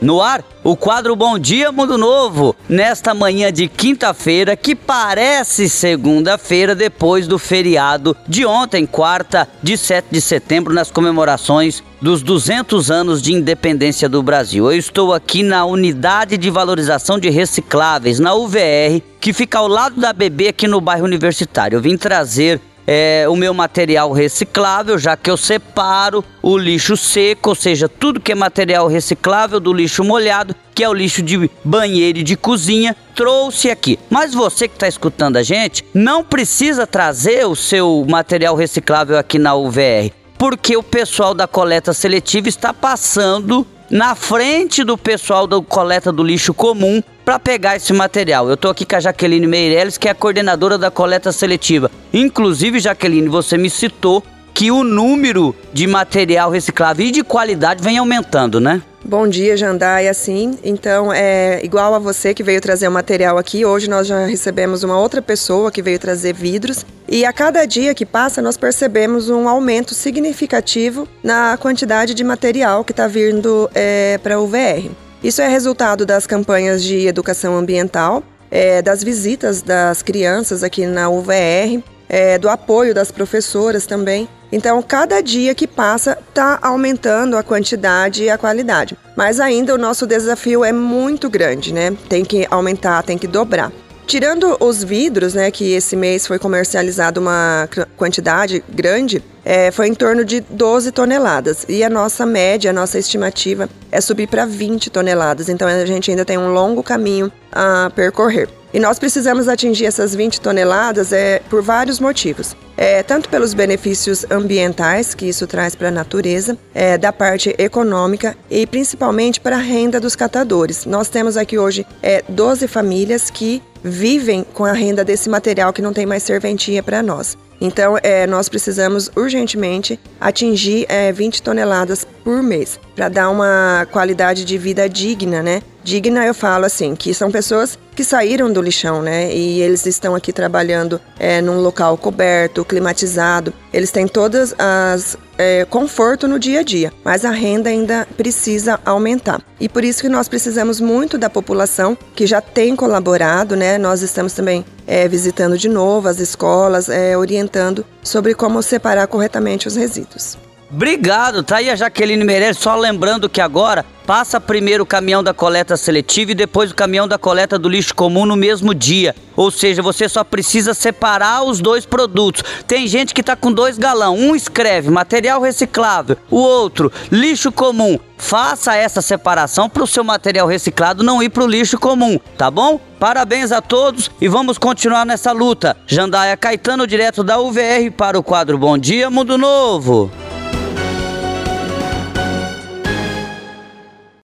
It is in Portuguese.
No ar, o quadro Bom Dia Mundo Novo, nesta manhã de quinta-feira, que parece segunda-feira, depois do feriado de ontem, quarta de 7 de setembro, nas comemorações dos 200 anos de independência do Brasil. Eu estou aqui na Unidade de Valorização de Recicláveis, na UVR, que fica ao lado da BB aqui no bairro Universitário. Eu vim trazer é, o meu material reciclável, já que eu separo o lixo seco, ou seja, tudo que é material reciclável do lixo molhado, que é o lixo de banheiro e de cozinha, trouxe aqui. Mas você que está escutando a gente, não precisa trazer o seu material reciclável aqui na UVR, porque o pessoal da coleta seletiva está passando na frente do pessoal da coleta do lixo comum para pegar esse material. Eu estou aqui com a Jaqueline Meirelles, que é a coordenadora da coleta seletiva. Inclusive, Jaqueline, você me citou que o número de material reciclável e de qualidade vem aumentando, né? Bom dia, Jandai, assim. Então, é igual a você que veio trazer o material aqui. Hoje nós já recebemos uma outra pessoa que veio trazer vidros. E a cada dia que passa, nós percebemos um aumento significativo na quantidade de material que está vindo é, para o VR. Isso é resultado das campanhas de educação ambiental, é, das visitas das crianças aqui na UVR, é, do apoio das professoras também. Então, cada dia que passa está aumentando a quantidade e a qualidade. Mas ainda o nosso desafio é muito grande, né? Tem que aumentar, tem que dobrar. Tirando os vidros, né, que esse mês foi comercializado uma quantidade grande, é, foi em torno de 12 toneladas. E a nossa média, a nossa estimativa é subir para 20 toneladas. Então a gente ainda tem um longo caminho a percorrer. E nós precisamos atingir essas 20 toneladas é, por vários motivos. É, tanto pelos benefícios ambientais que isso traz para a natureza, é, da parte econômica e principalmente para a renda dos catadores. Nós temos aqui hoje é, 12 famílias que vivem com a renda desse material que não tem mais serventia para nós. Então, é, nós precisamos urgentemente atingir é, 20 toneladas por mês para dar uma qualidade de vida digna, né? Digna, eu falo assim, que são pessoas que saíram do lixão, né? E eles estão aqui trabalhando é, num local coberto, climatizado. Eles têm todas as é, conforto no dia a dia, mas a renda ainda precisa aumentar. E por isso que nós precisamos muito da população que já tem colaborado, né? Nós estamos também é, visitando de novo as escolas, é, orientando sobre como separar corretamente os resíduos. Obrigado, tá aí a Jaqueline Meirelles, só lembrando que agora passa primeiro o caminhão da coleta seletiva e depois o caminhão da coleta do lixo comum no mesmo dia. Ou seja, você só precisa separar os dois produtos. Tem gente que tá com dois galão, um escreve material reciclável, o outro lixo comum. Faça essa separação para o seu material reciclado não ir para o lixo comum, tá bom? Parabéns a todos e vamos continuar nessa luta. Jandaia Caetano, direto da UVR, para o quadro Bom Dia Mundo Novo.